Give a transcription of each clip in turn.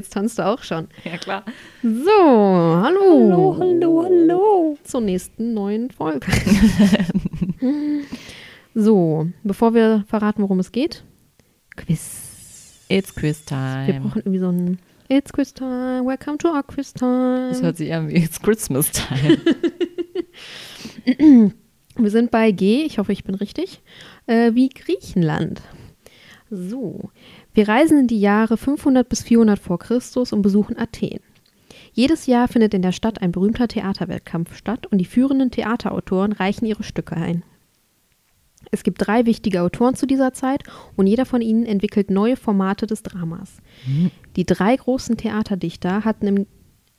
Jetzt tanzt du auch schon. Ja, klar. So, hallo. Hallo, hallo, hallo. Zur nächsten neuen Folge. so, bevor wir verraten, worum es geht, Quiz. It's Quiz Wir Time. brauchen irgendwie so ein It's Quiz Time, welcome to our Quiz Time. Das hört sich an wie It's Christmas Time. Wir sind bei G, ich hoffe, ich bin richtig, äh, wie Griechenland. So, wir reisen in die Jahre 500 bis 400 vor Christus und besuchen Athen. Jedes Jahr findet in der Stadt ein berühmter Theaterwettkampf statt und die führenden Theaterautoren reichen ihre Stücke ein. Es gibt drei wichtige Autoren zu dieser Zeit und jeder von ihnen entwickelt neue Formate des Dramas. Die drei großen Theaterdichter hatten im,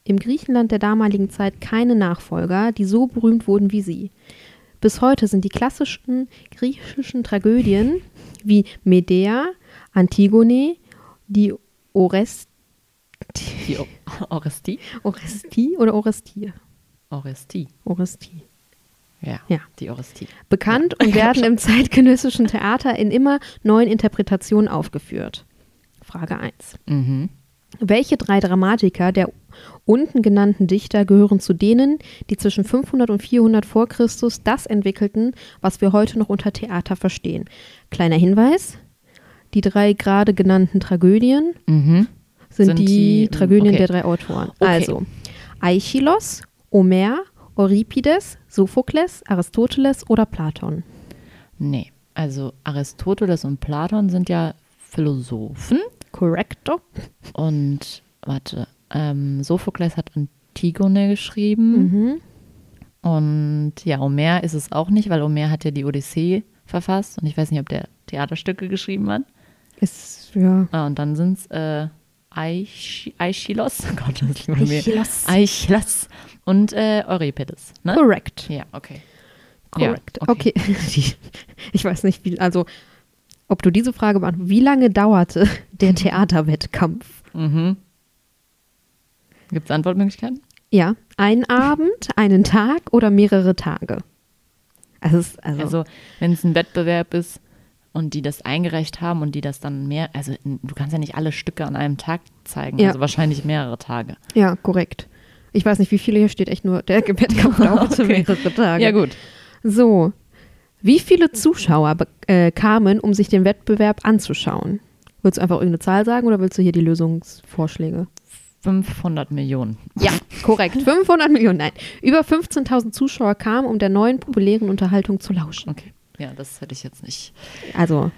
im Griechenland der damaligen Zeit keine Nachfolger, die so berühmt wurden wie sie. Bis heute sind die klassischen griechischen Tragödien wie Medea, Antigone, die Orest Die O- Orestie? Orestie oder Orestie? Orestie. Orestie. Ja, Ja. die Orestie. Bekannt Ja. und werden im zeitgenössischen Theater in immer neuen Interpretationen aufgeführt. Frage 1. Mhm. Welche drei Dramatiker der unten genannten Dichter gehören zu denen, die zwischen 500 und 400 vor Christus das entwickelten, was wir heute noch unter Theater verstehen? Kleiner Hinweis: Die drei gerade genannten Tragödien Mhm. sind, Sind die, die- Tragödien okay. der drei Autoren. Okay. Also Aeschylos, Homer, Euripides, Sophokles, Aristoteles oder Platon. Nee, also Aristoteles und Platon sind ja Philosophen Correcto. und warte, ähm, Sophokles hat Antigone geschrieben Mhm. und ja, Homer ist es auch nicht, weil Homer hat ja die Odyssee verfasst und ich weiß nicht, ob der Theaterstücke geschrieben hat. Ist, ja. Ah, und dann sind es äh, Aeschylos, oh Gott, das mir. Aeschylos. Aeschylos und äh, Euripides, ne? Correct. Ja, okay. Correct. Ja, okay. okay. Ich weiß nicht, wie, also, ob du diese Frage beantwortest. Wie lange dauerte der Theaterwettkampf? Mhm. Gibt es Antwortmöglichkeiten? Ja, ein Abend, einen Tag oder mehrere Tage? Also, also, Also, wenn es ein Wettbewerb ist und die das eingereicht haben und die das dann mehr, also du kannst ja nicht alle Stücke an einem Tag zeigen, Ja. also wahrscheinlich mehrere Tage. ja, korrekt. Ich weiß nicht, wie viele hier steht, echt nur, der Wettkampf dauerte Okay. mehrere Tage. Ja, gut. So, wie viele Zuschauer äh, kamen, um sich den Wettbewerb anzuschauen? Willst du einfach irgendeine Zahl sagen oder willst du hier die Lösungsvorschläge? 500 Millionen. Ja, korrekt. 500 Millionen, nein. Über 15.000 Zuschauer kamen, um der neuen populären Unterhaltung zu lauschen. Okay. Ja, das hätte ich jetzt nicht. Also,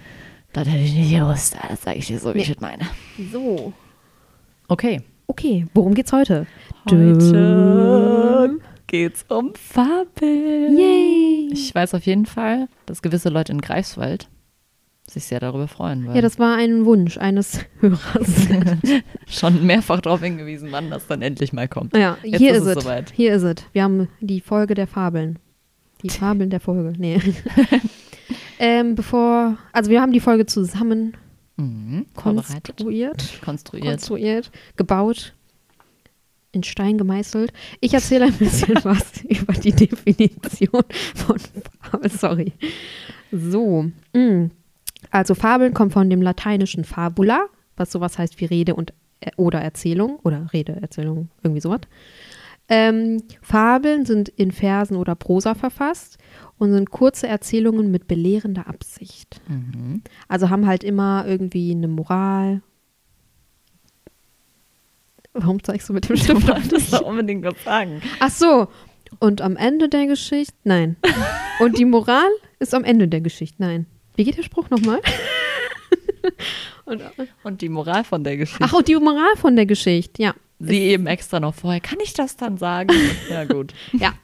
Das hätte ich nicht gewusst. Das sage ich dir so, wie ich Nee. es meine. so. Okay. Okay, worum geht's heute? Heute geht's um Fabeln. Yay! Ich weiß auf jeden Fall, dass gewisse Leute in Greifswald sich sehr darüber freuen, weil Ja, das war ein Wunsch eines Hörers. schon mehrfach darauf hingewiesen, wann das dann endlich mal kommt. ja, Jetzt hier ist es. soweit. Hier ist es. Wir haben die Folge der Fabeln. Die Fabeln der Folge. Nee. ähm, bevor, also wir haben die Folge zusammen Mhm. Konstruiert, konstruiert. konstruiert, gebaut, in Stein gemeißelt. Ich erzähle ein bisschen was über die Definition von Fabel. Sorry. So. mm. Also Fabeln kommt von dem lateinischen fabula, was sowas heißt wie Rede und äh, oder Erzählung oder Rede, Erzählung, irgendwie sowas. Ähm, Fabeln sind in Versen oder Prosa verfasst und sind kurze Erzählungen mit belehrender Absicht. Mhm. Also haben halt immer irgendwie eine Moral. Warum zeigst du mit dem Du Stift auf wolltest doch unbedingt was sagen. Ach so. Und am Ende der Geschichte? Nein. Und die Moral ist am Ende der Geschichte? Nein. Wie geht der Spruch nochmal? und, Und die Moral von der Geschichte. ach, und die Moral von der Geschichte, ja. Sie eben extra noch vorher. Kann ich das dann sagen? ja, gut. Ja.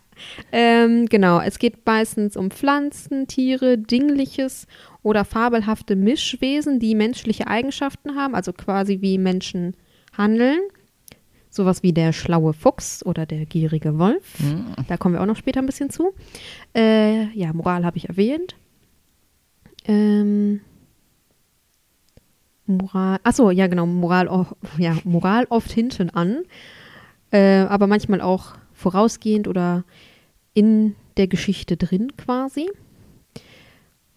Ähm, genau, es geht meistens um Pflanzen, Tiere, Dingliches oder fabelhafte Mischwesen, die menschliche Eigenschaften haben, also quasi wie Menschen handeln. Sowas wie der schlaue Fuchs oder der gierige Wolf. Hm. Da kommen wir auch noch später ein bisschen zu. Äh, ja, Moral habe ich erwähnt. Ähm, Moral, achso, ja genau, Moral, ja, Moral oft hinten an, äh, aber manchmal auch vorausgehend oder in der Geschichte drin quasi.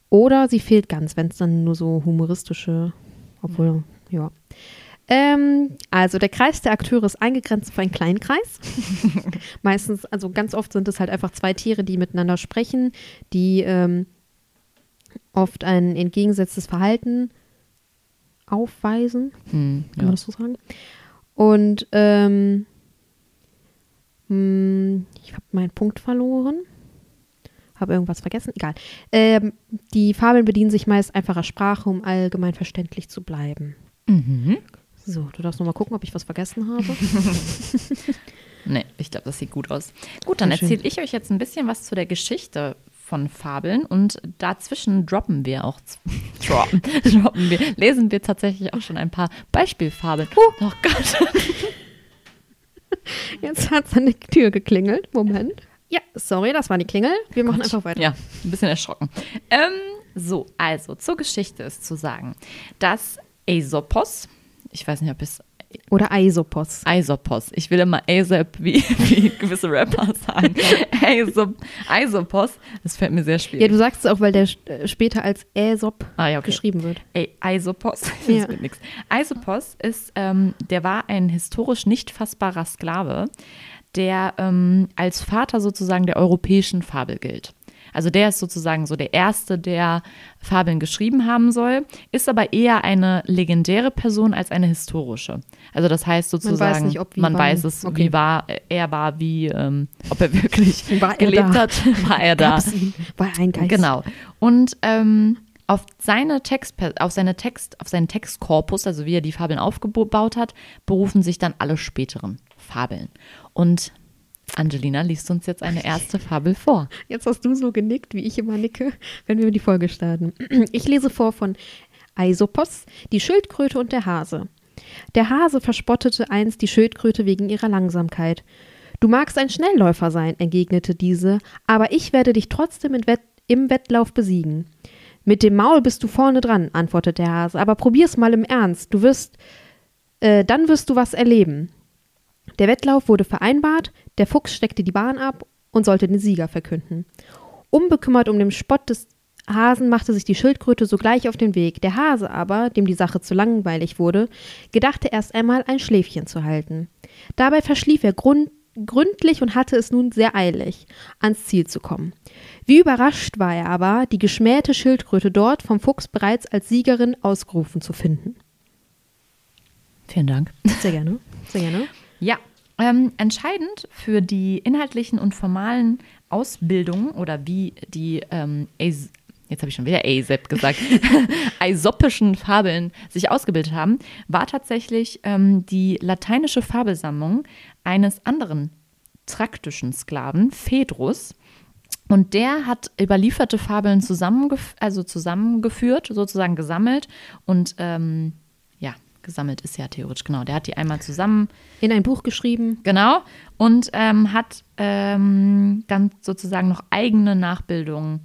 Oder sie fehlt ganz, wenn es dann nur so humoristische, obwohl, ja. Ähm, also der Kreis der Akteure ist eingegrenzt auf einen kleinen Kreis. Meistens, also ganz oft sind es halt einfach zwei Tiere, die miteinander sprechen, die ähm, oft ein entgegengesetztes Verhalten aufweisen. Hm, Kann ja. man das so sagen? Und ähm, mh, ich habe meinen Punkt verloren. Habe irgendwas vergessen. Egal. Ähm, die Fabeln bedienen sich meist einfacher Sprache, um allgemein verständlich zu bleiben. Mhm. So, du darfst noch mal gucken, ob ich was vergessen habe. Nee, ich glaube, das sieht gut aus. Gut, dann erzähle ich euch jetzt ein bisschen was zu der Geschichte von Fabeln und dazwischen droppen wir auch, droppen, droppen wir, lesen wir tatsächlich auch schon ein paar Beispielfabeln. Oh Gott. Jetzt hat es an der Tür geklingelt. Moment. Ja, sorry, das war die Klingel. Wir machen einfach weiter. Ja, ein bisschen erschrocken. Ähm, so, also zur Geschichte ist zu sagen, dass Aesopos, ich weiß nicht, ob es Oder Aesopos. Aesopos, ich will immer Aesop, wie, wie gewisse Rapper sagen. Aesop, Aesopos, das fällt mir sehr Ja, schwierig. du sagst es auch, weil der äh, später als Aesop ah, ja, okay. geschrieben wird. Aesopos, das Ja. wird. Aesopos ist, ähm, der war ein historisch nicht fassbarer Sklave, der ähm, als Vater sozusagen der europäischen Fabel gilt. Also der ist sozusagen so der Erste, der Fabeln geschrieben haben soll, ist aber eher eine legendäre Person als eine historische. Also das heißt sozusagen, nicht, ob man weiß es, Okay. wie war er war, wie, ähm, ob er wirklich War er gelebt da? hat, war er da. War ein Geist. Genau. Und ähm, auf seine Text, auf seine Text, auf seinen Textkorpus, also wie er die Fabeln aufgebaut hat, berufen sich dann alle späteren Fabeln. Und Angelina liest uns jetzt eine erste Fabel vor. Jetzt hast du so genickt, wie ich immer nicke, wenn wir die Folge starten. Ich lese vor von Aesopos, die Schildkröte und der Hase. Der Hase verspottete einst die Schildkröte wegen ihrer Langsamkeit. Du magst ein Schnellläufer sein, entgegnete diese, aber ich werde dich trotzdem Wett im Wettlauf besiegen. Mit dem Maul bist du vorne dran, antwortete der Hase, aber probier's mal im Ernst. Du wirst, äh, dann wirst du was erleben. Der Wettlauf wurde vereinbart, der Fuchs steckte die Bahn ab und sollte den Sieger verkünden. Unbekümmert um den Spott des Hasen machte sich die Schildkröte sogleich auf den Weg. Der Hase aber, dem die Sache zu langweilig wurde, gedachte erst einmal ein Schläfchen zu halten. Dabei verschlief er grund gründlich und hatte es nun sehr eilig, ans Ziel zu kommen. Wie überrascht war er aber, die geschmähte Schildkröte dort vom Fuchs bereits als Siegerin ausgerufen zu finden. Vielen Dank. Sehr gerne, sehr gerne. Ja, ähm, entscheidend für die inhaltlichen und formalen Ausbildungen oder wie die ähm, jetzt habe ich schon wieder Aesop gesagt, aesopischen Fabeln sich ausgebildet haben, war tatsächlich ähm, die lateinische Fabelsammlung eines anderen traktischen Sklaven, Phaedrus. Und der hat überlieferte Fabeln zusammengef also zusammengeführt, sozusagen gesammelt und ähm, gesammelt ist ja theoretisch, genau. Der hat die einmal zusammen In ein Buch geschrieben. Genau. Und ähm, hat ähm, dann sozusagen noch eigene Nachbildungen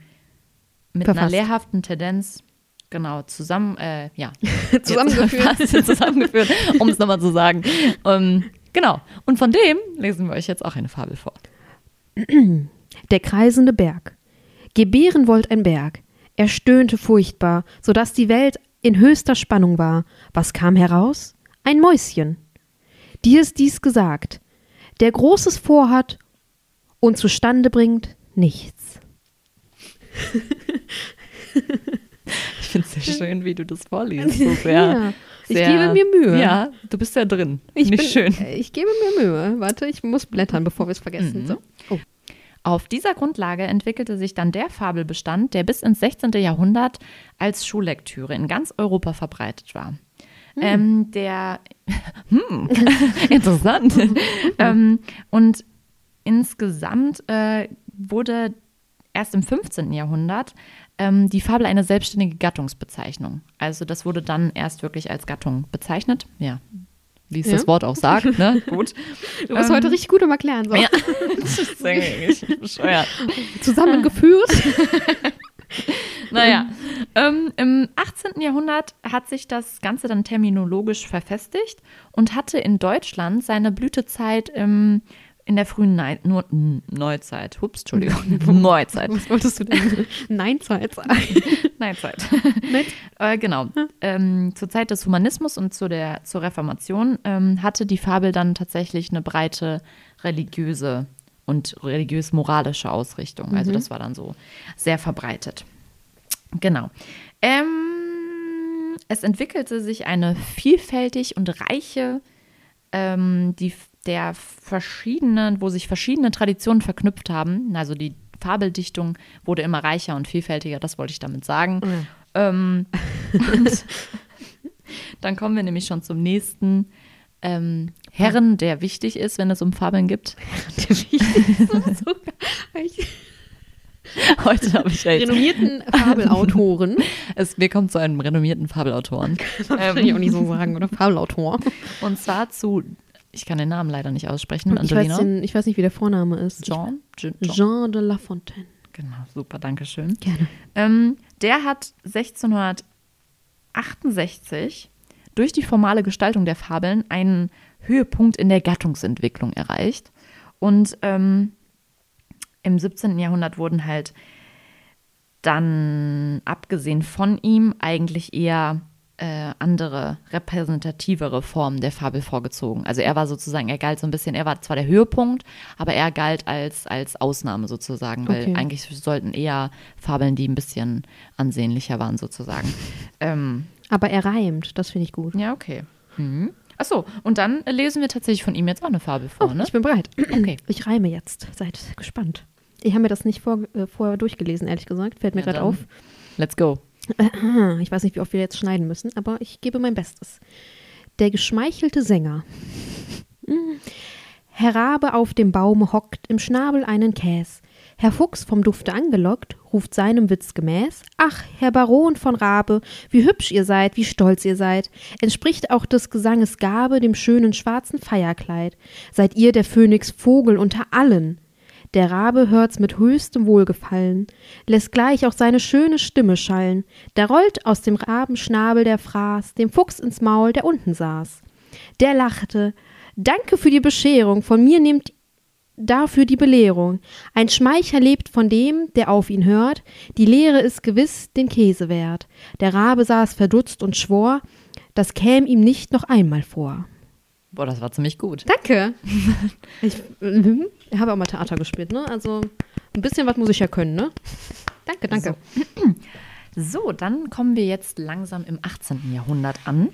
mit einer Verfasst. lehrhaften Tendenz, genau, zusammen, äh, ja. Zusammengeführt. Zusammengeführt, um es nochmal zu sagen. Ähm, genau. Und von dem lesen wir euch jetzt auch eine Fabel vor. Der kreisende Berg. Gebären wollt ein Berg. Er stöhnte furchtbar, so dass die Welt in höchster Spannung war. Was kam heraus? Ein Mäuschen. Dir ist dies gesagt, der Großes vorhat und zustande bringt nichts. Ich finde es sehr schön, wie du das vorliest. So sehr, Ja, ich sehr, gebe mir Mühe. Ja, du bist ja drin. Ich Nicht bin, schön. Ich gebe mir Mühe. Warte, ich muss blättern, bevor wir es vergessen. Mhm. So. Oh. Auf dieser Grundlage entwickelte sich dann der Fabelbestand, der bis ins 16. Jahrhundert als Schullektüre in ganz Europa verbreitet war. Ähm, der, hm, interessant. ähm, und insgesamt äh, wurde erst im 15. Jahrhundert ähm, die Fabel eine selbstständige Gattungsbezeichnung. Also das wurde dann erst wirklich als Gattung bezeichnet. Ja, wie es Ja. das Wort auch sagt. Ne? Gut. Du bist Ähm, heute richtig gut im Erklären. So. Ja. das ist eigentlich bescheuert. Zusammengeführt. Naja, ähm, im 18. Jahrhundert hat sich das Ganze dann terminologisch verfestigt und hatte in Deutschland seine Blütezeit im, in der frühen Nei nur, Neuzeit. Ups, Entschuldigung. Neuzeit. Was wolltest du denn? Nein, Zeit sagen. Neuzeit. Nein. äh, genau. Ähm, zur Zeit des Humanismus und zu der, zur Reformation ähm, hatte die Fabel dann tatsächlich eine breite religiöse und religiös-moralische Ausrichtung. Also das war dann so sehr verbreitet. Genau. Ähm, es entwickelte sich eine vielfältig und reiche, ähm, die der verschiedenen, wo sich verschiedene Traditionen verknüpft haben. Also die Fabeldichtung wurde immer reicher und vielfältiger, das wollte ich damit sagen. Ähm, und dann kommen wir nämlich schon zum nächsten ähm, Herren, der wichtig ist, wenn es um Fabeln gibt. Heute habe ich echt. Renommierten Fabelautoren. Es, wir kommen zu einem renommierten Fabelautoren. Kann ich auch nicht so sagen, oder? Fabelautor. Und zwar zu, ich kann den Namen leider nicht aussprechen, Ich weiß, Angelina. den, ich weiß nicht, wie der Vorname ist. Jean? Jean? Ich, Jean de La Fontaine. Genau, super, danke schön. Gerne. Ähm, der hat 1668 durch die formale Gestaltung der Fabeln einen Höhepunkt in der Gattungsentwicklung erreicht. Und ähm, im 17. Jahrhundert wurden halt dann, abgesehen von ihm, eigentlich eher äh, andere repräsentativere Formen der Fabel vorgezogen. Also er war sozusagen, er galt so ein bisschen, er war zwar der Höhepunkt, aber er galt als, als Ausnahme sozusagen, weil Okay. eigentlich sollten eher Fabeln, die ein bisschen ansehnlicher waren sozusagen. ähm, Aber er reimt, das finde ich gut. ja, okay. Mhm. Achso, und dann lesen wir tatsächlich von ihm jetzt auch eine Fabel Oh, vor, ne? ich bin bereit. Okay. Ich reime jetzt. Seid gespannt. Ich habe mir das nicht vor, äh, vorher durchgelesen, ehrlich gesagt. Fällt mir Ja, gerade auf. Let's go. Ah, Ich weiß nicht, wie oft wir jetzt schneiden müssen, aber ich gebe mein Bestes. Der geschmeichelte Sänger. Hm. Herr Rabe auf dem Baume hockt, im Schnabel einen Käs. Herr Fuchs vom Dufte angelockt, ruft seinem Witz gemäß: Ach, Herr Baron von Rabe, wie hübsch ihr seid, wie stolz ihr seid. Entspricht auch des Gesanges Gabe dem schönen schwarzen Feierkleid. Seid ihr der Phönix Vogel unter allen. Der Rabe hört's mit höchstem Wohlgefallen, lässt gleich auch seine schöne Stimme schallen. Da rollt aus dem Rabenschnabel der Fraß dem Fuchs ins Maul, der unten saß. Der lachte. Danke für die Bescherung, von mir nehmt dafür die Belehrung. Ein Schmeicher lebt von dem, der auf ihn hört, die Lehre ist gewiss den Käse wert. Der Rabe saß verdutzt und schwor, das käm ihm nicht noch einmal vor. Boah, das war ziemlich gut. Danke. Ich mhm. Ich habe auch mal Theater gespielt, ne? Also ein bisschen was muss ich ja können, ne? Danke, danke. So, dann kommen wir jetzt langsam im 18. Jahrhundert an.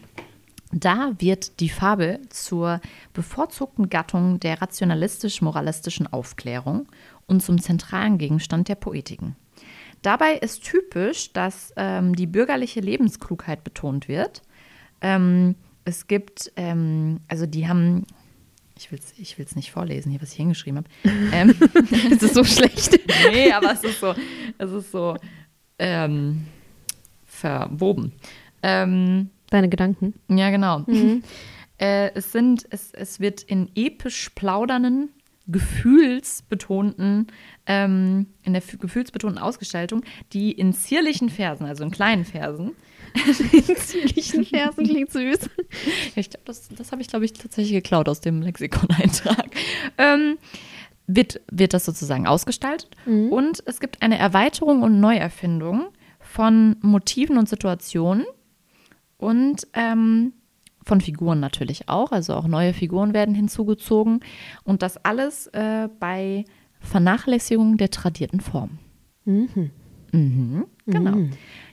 Da wird die Fabel zur bevorzugten Gattung der rationalistisch-moralistischen Aufklärung und zum zentralen Gegenstand der Poetiken. Dabei ist typisch, dass ähm, die bürgerliche Lebensklugheit betont wird. Ähm, es gibt, ähm, also die haben, ich will es ich will's nicht vorlesen, hier, was ich hingeschrieben habe. Ähm, Es ist so schlecht. nee, aber es ist so, es ist so ähm, verwoben. Deine Gedanken. ja, genau. Äh, es sind, es, es wird in episch plaudernden, gefühlsbetonten, ähm, in der gefühlsbetonten Ausgestaltung, die in zierlichen Versen, also in kleinen Versen, In zierlichen Versen klingt süß. ich glaube, das, das habe ich, glaube ich, tatsächlich geklaut aus dem Lexikon-Eintrag. Ähm, wird, wird das sozusagen ausgestaltet. Und es gibt eine Erweiterung und Neuerfindung von Motiven und Situationen und ähm, von Figuren natürlich auch. Also auch neue Figuren werden hinzugezogen. Und das alles äh, bei Vernachlässigung der tradierten Form. Mhm. Mhm, genau.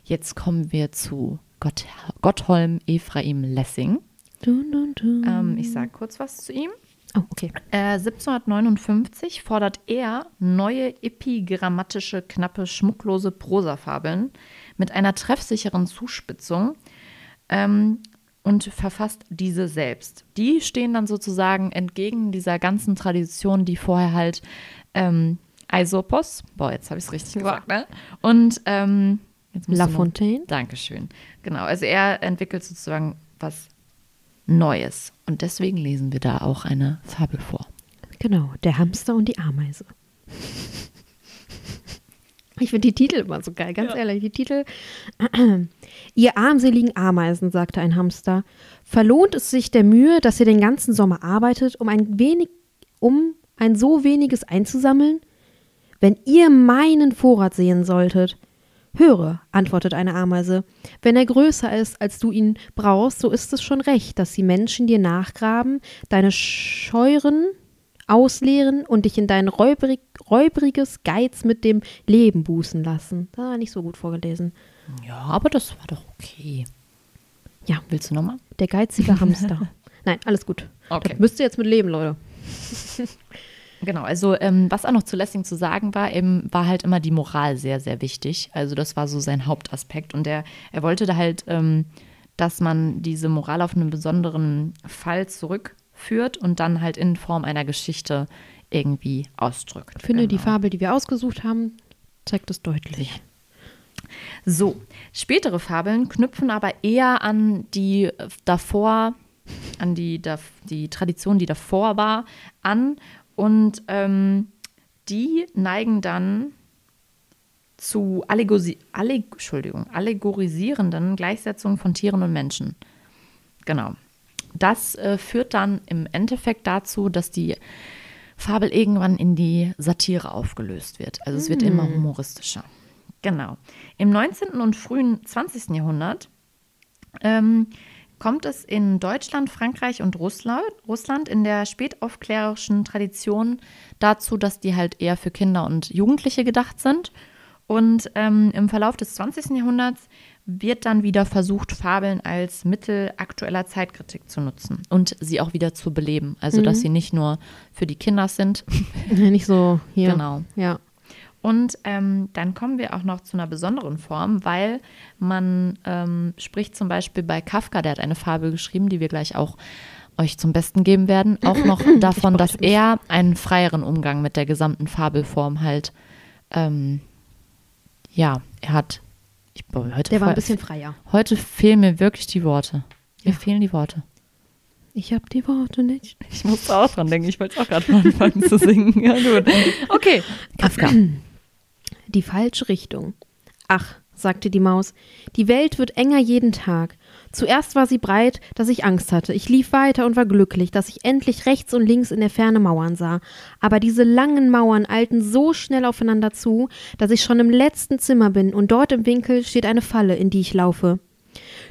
Jetzt kommen wir zu Gott, Gottholm Ephraim Lessing. Dun, dun, dun. Ähm, ich sage kurz was zu ihm. Oh, okay. Äh, 1759 fordert er neue epigrammatische, knappe, schmucklose Prosafabeln mit einer treffsicheren Zuspitzung ähm, und verfasst diese selbst. Die stehen dann sozusagen entgegen dieser ganzen Tradition, die vorher halt ähm, Aesopos, boah, jetzt habe ich es richtig gesagt, ne? Und ähm, La Fontaine. Dankeschön. Genau, also er entwickelt sozusagen was Neues. Und deswegen lesen wir da auch eine Fabel vor. Genau, der Hamster und die Ameise. Ich finde die Titel immer so geil, ganz ehrlich. Die Titel. ihr armseligen Ameisen, sagte ein Hamster, verlohnt es sich der Mühe, dass ihr den ganzen Sommer arbeitet, um ein wenig, um ein so weniges einzusammeln? Wenn ihr meinen Vorrat sehen solltet. Höre, antwortet eine Ameise, wenn er größer ist, als du ihn brauchst, so ist es schon recht, dass die Menschen dir nachgraben, deine Scheuren ausleeren und dich in dein räubrig, räubriges Geiz mit dem Leben bußen lassen. Das war nicht so gut vorgelesen. Ja, aber das war doch okay. Ja. Willst du nochmal? Der geizige Hamster. Nein, alles gut. Okay. Das müsst ihr jetzt mit leben, Leute. Genau, also ähm, was auch noch zu Lessing zu sagen war, eben war halt immer die Moral sehr, sehr wichtig. Also das war so sein Hauptaspekt. Und er, er wollte da halt, ähm, dass man diese Moral auf einen besonderen Fall zurückführt und dann halt in Form einer Geschichte irgendwie ausdrückt. Ich finde, die Genau. Fabel, die wir ausgesucht haben, zeigt es deutlich. So, spätere Fabeln knüpfen aber eher an die äh, davor, an die, die Tradition, die davor war, an. Und ähm, die neigen dann zu Allegosi Alleg Entschuldigung, allegorisierenden Gleichsetzungen von Tieren und Menschen. Genau. Das äh, führt dann im Endeffekt dazu, dass die Fabel irgendwann in die Satire aufgelöst wird. Also es wird immer humoristischer. Genau. Im 19. und frühen 20. Jahrhundert ähm, kommt es in Deutschland, Frankreich und Russland, Russland in der spätaufklärerischen Tradition dazu, dass die halt eher für Kinder und Jugendliche gedacht sind. Und ähm, im Verlauf des 20. Jahrhunderts wird dann wieder versucht, Fabeln als Mittel aktueller Zeitkritik zu nutzen und sie auch wieder zu beleben. Also, dass sie nicht nur für die Kinder sind, Nicht so hier. Genau. Ja. und ähm, dann kommen wir auch noch zu einer besonderen Form, weil man ähm, spricht zum Beispiel bei Kafka, der hat eine Fabel geschrieben, die wir gleich auch euch zum Besten geben werden, auch noch davon, dass er einen freieren Umgang mit der gesamten Fabelform halt, ähm, ja, er hat. Ich, boah, heute, Der war ein bisschen freier. heute fehlen mir wirklich die Worte. Mir fehlen die Worte. Ich habe die Worte nicht. Ich musste auch dran denken, ich wollte es auch gerade mal anfangen zu singen. Ja, gut. Okay, Kafka. Die falsche Richtung. Ach, sagte die Maus, die Welt wird enger jeden Tag. Zuerst war sie breit, dass ich Angst hatte. Ich lief weiter und war glücklich, dass ich endlich rechts und links in der Ferne Mauern sah. Aber diese langen Mauern eilten so schnell aufeinander zu, dass ich schon im letzten Zimmer bin und dort im Winkel steht eine Falle, in die ich laufe.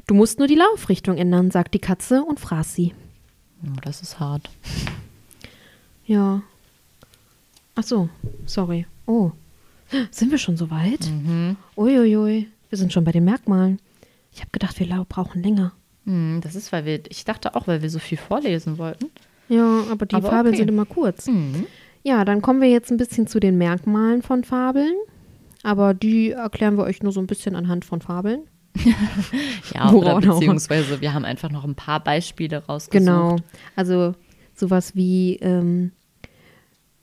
Du musst nur die Laufrichtung ändern, sagt die Katze und fraß sie. Oh, das ist hart. Ja. Ach so, sorry. Oh, sind wir schon so weit? Mhm. Uiuiui, wir sind schon bei den Merkmalen. Ich habe gedacht, wir brauchen länger. Hm, das ist, weil wir, ich dachte auch, weil wir so viel vorlesen wollten. Ja, aber die Aber Fabeln okay. sind immer kurz. Mhm. Ja, dann kommen wir jetzt ein bisschen zu den Merkmalen von Fabeln. Aber die erklären wir euch nur so ein bisschen anhand von Fabeln. Ja, Woran oder auch. beziehungsweise wir haben einfach noch ein paar Beispiele rausgesucht. Genau. Also sowas wie ähm,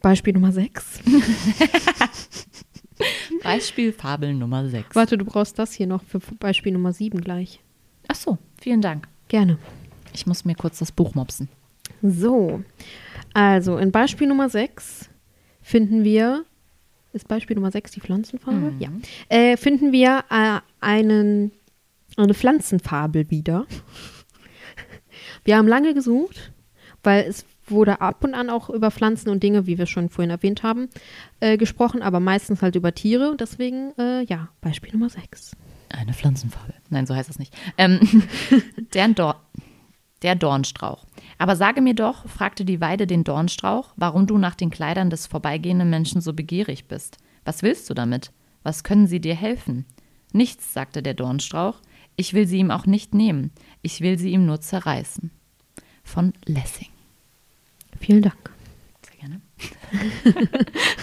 Beispiel Nummer 6. Beispiel Fabel Nummer 6. Warte, du brauchst das hier noch für Beispiel Nummer 7 gleich. Ach so, vielen Dank. Gerne. Ich muss mir kurz das Buch mopsen. So, also in Beispiel Nummer 6 finden wir, ist Beispiel Nummer 6 die Pflanzenfarbe? Ja. Äh, finden wir äh, einen, eine Pflanzenfabel wieder. Wir haben lange gesucht, weil es wurde ab und an auch über Pflanzen und Dinge, wie wir schon vorhin erwähnt haben, äh, gesprochen, aber meistens halt über Tiere. Und deswegen, äh, ja, Beispiel Nummer 6. Eine Pflanzenfabel. Nein, so heißt das nicht. Ähm, der, Dor der Dornstrauch. Aber sage mir doch, fragte die Weide den Dornstrauch, warum du nach den Kleidern des vorbeigehenden Menschen so begierig bist. Was willst du damit? Was können sie dir helfen? Nichts, sagte der Dornstrauch. Ich will sie ihm auch nicht nehmen. Ich will sie ihm nur zerreißen. Von Lessing. Vielen Dank. Sehr gerne.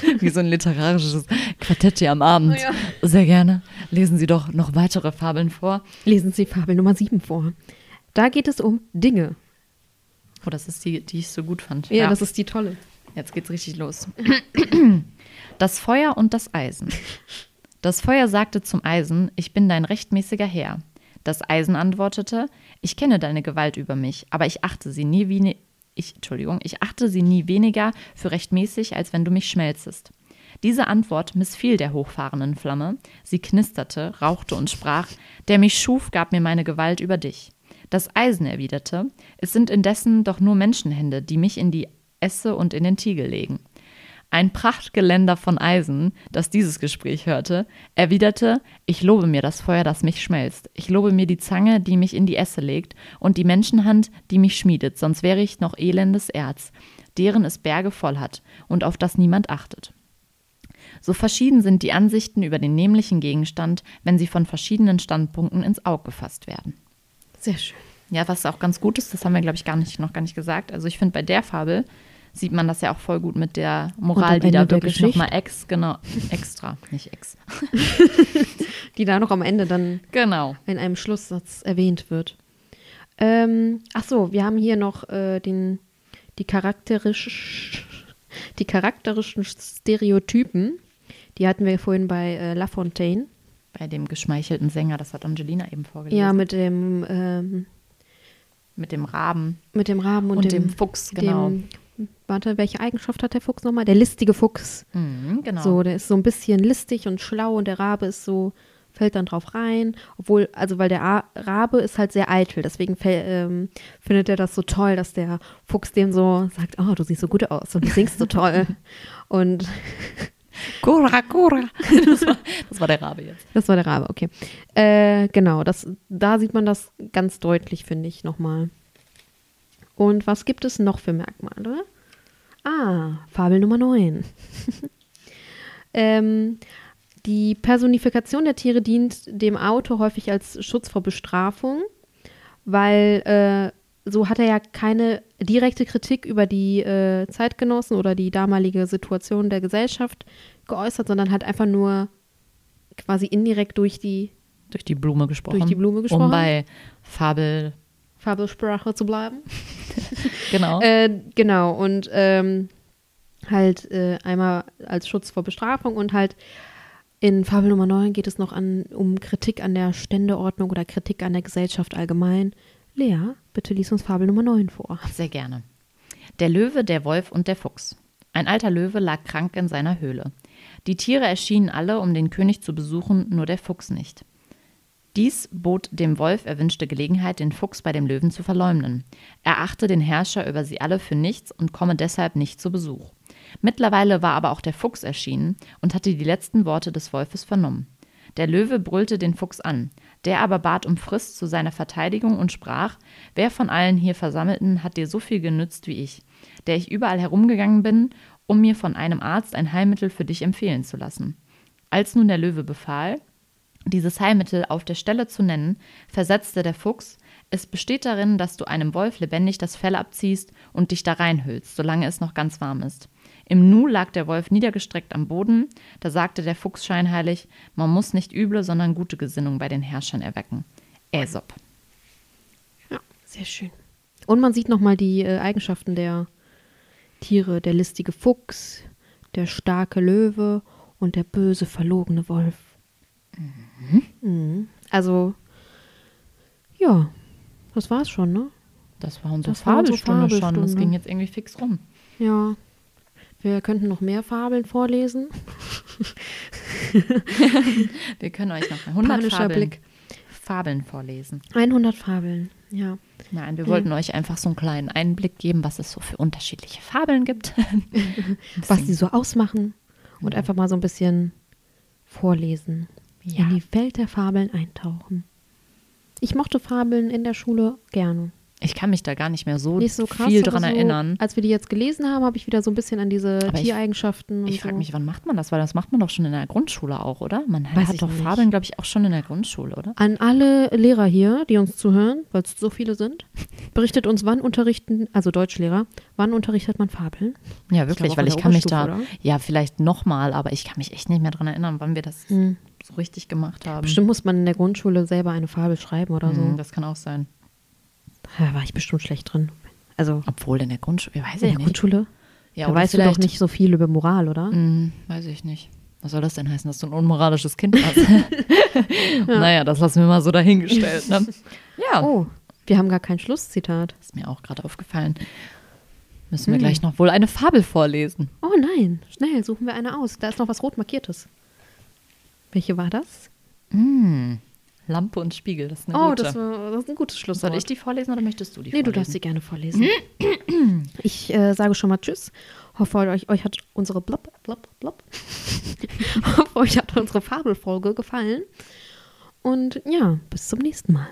Wie so ein literarisches Quartett hier am Abend. Sehr gerne. Lesen Sie doch noch weitere Fabeln vor. Lesen Sie Fabel Nummer 7 vor. Da geht es um Dinge. Oh, das ist die, die ich so gut fand. Ja, das ist die tolle. Jetzt geht's richtig los. Das Feuer und das Eisen. Das Feuer sagte zum Eisen, ich bin dein rechtmäßiger Herr. Das Eisen antwortete, ich kenne deine Gewalt über mich, aber ich achte sie nie wie ne ich, Entschuldigung, ich achte sie nie weniger für rechtmäßig, als wenn du mich schmelzest. Diese Antwort missfiel der hochfahrenden Flamme. Sie knisterte, rauchte und sprach: Der mich schuf, gab mir meine Gewalt über dich. Das Eisen erwiderte: Es sind indessen doch nur Menschenhände, die mich in die Esse und in den Tiegel legen. Ein Prachtgeländer von Eisen, das dieses Gespräch hörte, erwiderte: Ich lobe mir das Feuer, das mich schmelzt. Ich lobe mir die Zange, die mich in die Esse legt, und die Menschenhand, die mich schmiedet, sonst wäre ich noch elendes Erz, deren es Berge voll hat und auf das niemand achtet. So verschieden sind die Ansichten über den nämlichen Gegenstand, wenn sie von verschiedenen Standpunkten ins Auge gefasst werden. Sehr schön. Ja, was auch ganz gut ist, das haben wir, glaube ich, gar nicht, noch gar nicht gesagt. Also ich finde, bei der Fabel sieht man das ja auch voll gut mit der Moral, die da wirklich nochmal ex, genau, extra, nicht ex. die da noch am Ende dann genau. in einem Schlusssatz erwähnt wird. Ähm, ach so, wir haben hier noch äh, den, die, charakterisch, die charakterischen Stereotypen. Die hatten wir vorhin bei äh, La Fontaine. Bei dem geschmeichelten Sänger, das hat Angelina eben vorgelesen. Ja, mit dem ähm, mit dem Raben. Mit dem Raben und, und dem, dem, Fuchs, genau. Dem, warte, welche Eigenschaft hat der Fuchs nochmal? Der listige Fuchs. Mhm, genau. So, der ist so ein bisschen listig und schlau und der Rabe ist so, fällt dann drauf rein. Obwohl, also weil der A Rabe ist halt sehr eitel, deswegen ähm, findet er das so toll, dass der Fuchs dem so sagt, oh, du siehst so gut aus und du singst so toll. und Cora, Cora. Das war, das war, der Rabe jetzt. Das war der Rabe, okay. Äh, genau, das, da sieht man das ganz deutlich, finde ich, nochmal. Und was gibt es noch für Merkmale? Ah, Fabel Nummer 9. ähm, die Personifikation der Tiere dient dem Autor häufig als Schutz vor Bestrafung, weil äh, so hat er ja keine direkte Kritik über die äh, Zeitgenossen oder die damalige Situation der Gesellschaft geäußert, sondern hat einfach nur quasi indirekt durch die durch die Blume gesprochen. Durch die Blume gesprochen. Um bei Fabel Fabelsprache zu bleiben. genau. äh, genau und ähm, halt äh, einmal als Schutz vor Bestrafung und halt in Fabel Nummer 9 geht es noch an, um Kritik an der Ständeordnung oder Kritik an der Gesellschaft allgemein. Lea, bitte lies uns Fabel Nummer 9 vor. Sehr gerne. Der Löwe, der Wolf und der Fuchs. Ein alter Löwe lag krank in seiner Höhle. Die Tiere erschienen alle, um den König zu besuchen, nur der Fuchs nicht. Dies bot dem Wolf erwünschte Gelegenheit, den Fuchs bei dem Löwen zu verleumden. Er achte den Herrscher über sie alle für nichts und komme deshalb nicht zu Besuch. Mittlerweile war aber auch der Fuchs erschienen und hatte die letzten Worte des Wolfes vernommen. Der Löwe brüllte den Fuchs an. Der aber bat um Frist zu seiner Verteidigung und sprach: Wer von allen hier Versammelten hat dir so viel genützt wie ich, der ich überall herumgegangen bin, um mir von einem Arzt ein Heilmittel für dich empfehlen zu lassen? Als nun der Löwe befahl, dieses Heilmittel auf der Stelle zu nennen, versetzte der Fuchs: Es besteht darin, dass du einem Wolf lebendig das Fell abziehst und dich da reinhüllst, solange es noch ganz warm ist. Im Nu lag der Wolf niedergestreckt am Boden. Da sagte der Fuchs scheinheilig: Man muss nicht üble, sondern gute Gesinnung bei den Herrschern erwecken. Aesop. Ja, sehr schön. Und man sieht nochmal die äh, Eigenschaften der Tiere: der listige Fuchs, der starke Löwe und der böse, verlogene Wolf. Mhm. Mhm. Also, ja, das war's schon, ne? Das war unsere das Fabelstunde, war unsere Fabelstunde schon. Das ging jetzt irgendwie fix rum. Ja, wir könnten noch mehr Fabeln vorlesen. Wir können euch noch 100 Fabeln, Blick. Fabeln vorlesen. 100 Fabeln, ja. Nein, wir wollten ja. euch einfach so einen kleinen Einblick geben, was es so für unterschiedliche Fabeln gibt. was die so ausmachen und einfach mal so ein bisschen vorlesen. Ja. In die Welt der Fabeln eintauchen. Ich mochte Fabeln in der Schule gerne. Ich kann mich da gar nicht mehr so, nicht so krass, viel dran so, erinnern. Als wir die jetzt gelesen haben, habe ich wieder so ein bisschen an diese aber Tiereigenschaften. Ich, ich frage so. mich, wann macht man das? Weil das macht man doch schon in der Grundschule auch, oder? Man Weiß hat doch nicht. Fabeln, glaube ich, auch schon in der Grundschule, oder? An alle Lehrer hier, die uns zuhören, weil es so viele sind, berichtet uns, wann unterrichten, also Deutschlehrer, wann unterrichtet man Fabeln? Ja, wirklich, ich weil ich kann mich da, oder? ja, vielleicht nochmal, aber ich kann mich echt nicht mehr dran erinnern, wann wir das hm. so richtig gemacht haben. Bestimmt muss man in der Grundschule selber eine Fabel schreiben oder so. Hm, das kann auch sein. Da war ich bestimmt schlecht drin. Also, Obwohl in der Grundschule, weiß ich in der nicht. Grundschule? Ja, da weißt du doch nicht so viel über Moral, oder? Mm, weiß ich nicht. Was soll das denn heißen, dass du ein unmoralisches Kind hast? Naja, das lassen wir mal so dahingestellt. Ne? Ja, Oh, wir haben gar kein Schlusszitat. ist mir auch gerade aufgefallen. Müssen wir gleich noch wohl eine Fabel vorlesen. Oh nein, schnell, suchen wir eine aus. Da ist noch was rot markiertes. Welche war das? Mm, Lampe und Spiegel, das ist eine Oh, gute. das, war, das ist ein gutes Schlusswort. Soll ich die vorlesen oder möchtest du die Nee, du vorlesen? darfst sie gerne vorlesen. ich äh, sage schon mal Tschüss. Hoffe, euch, euch hat unsere blub, blub, blub. Hoffe, euch hat unsere Fabelfolge gefallen. Und ja, bis zum nächsten Mal.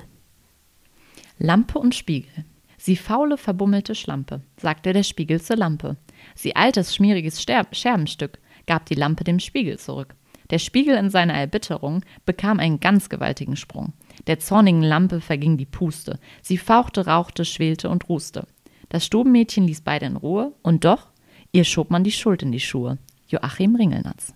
Lampe und Spiegel. Sie faule, verbummelte Schlampe, sagte der Spiegel zur Lampe. Sie altes, schmieriges Scherbenstück, gab die Lampe dem Spiegel zurück. Der Spiegel in seiner Erbitterung bekam einen ganz gewaltigen Sprung. Der zornigen Lampe verging die Puste. Sie fauchte, rauchte, schwelte und ruste. Das Stubenmädchen ließ beide in Ruhe, und doch, ihr schob man die Schuld in die Schuhe. Joachim Ringelnatz.